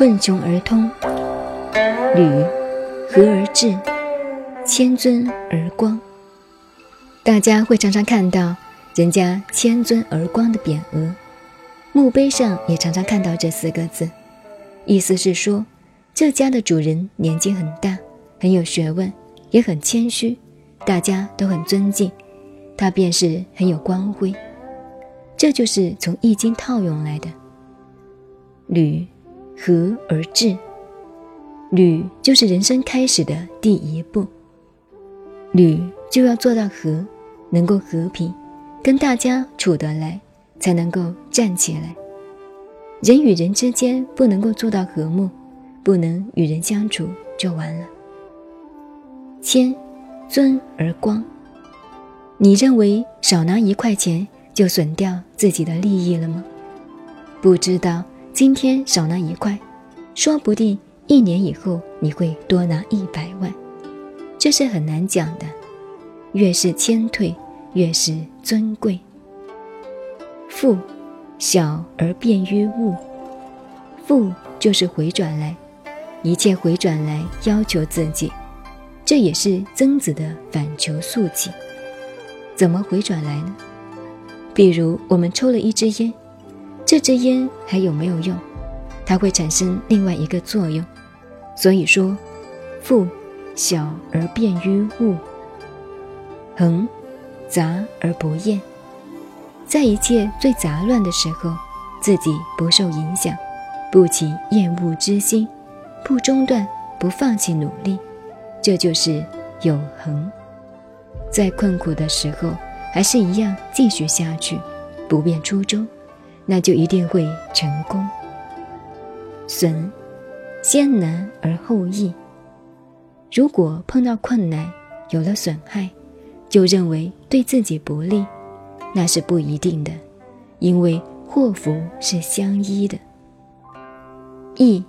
困穷而通，履和而至，谦尊而光。大家会常常看到人家谦尊而光的匾额，墓碑上也常常看到这四个字，意思是说这家的主人年纪很大，很有学问，也很谦虚，大家都很尊敬，他便是很有光辉。这就是从《易经》套用来的。履和而治，履就是人生开始的第一步。履就要做到和，能够和平，跟大家处得来，才能够站起来。人与人之间不能够做到和睦，不能与人相处，就完了。谦，尊而光。你认为少拿一块钱就损掉自己的利益了吗？不知道。今天少拿一块，说不定一年以后你会多拿一百万，这是很难讲的。越是谦退，越是尊贵。富，小而便于物。富就是回转来，一切回转来要求自己，这也是曾子的反求速己。怎么回转来呢？比如我们抽了一支烟。这支烟还有没有用？它会产生另外一个作用。所以说，富小而便于物，恒杂而不厌。在一切最杂乱的时候，自己不受影响，不起厌恶之心，不中断，不放弃努力，这就是有恒。在困苦的时候，还是一样继续下去，不变初衷。那就一定会成功。损，先难而后易。如果碰到困难，有了损害，就认为对自己不利，那是不一定的，因为祸福是相依的。易，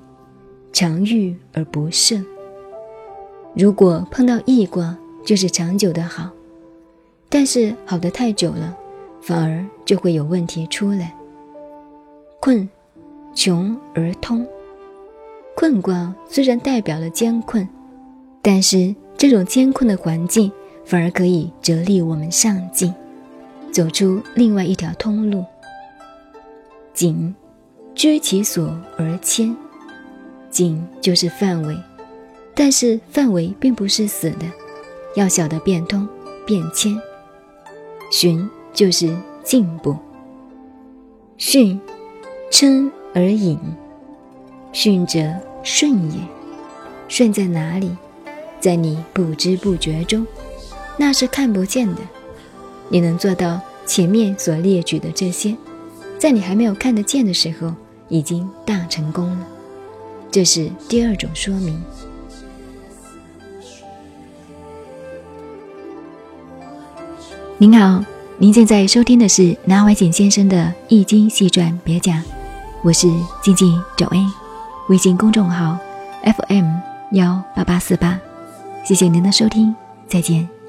常遇而不胜。如果碰到易卦，就是长久的好，但是好的太久了，反而就会有问题出来。困，穷而通。困卦虽然代表了艰困，但是这种艰困的环境反而可以着力我们上进，走出另外一条通路。谨，居其所而迁。谨就是范围，但是范围并不是死的，要晓得变通变迁。循就是进步。训。称而隐，顺者顺也。顺在哪里？在你不知不觉中，那是看不见的。你能做到前面所列举的这些，在你还没有看得见的时候，已经大成功了。这是第二种说明。您好，您现在收听的是南怀瑾先生的《易经细传别讲》。我是静静九 A，微信公众号 FM 幺八八四八，谢谢您的收听，再见。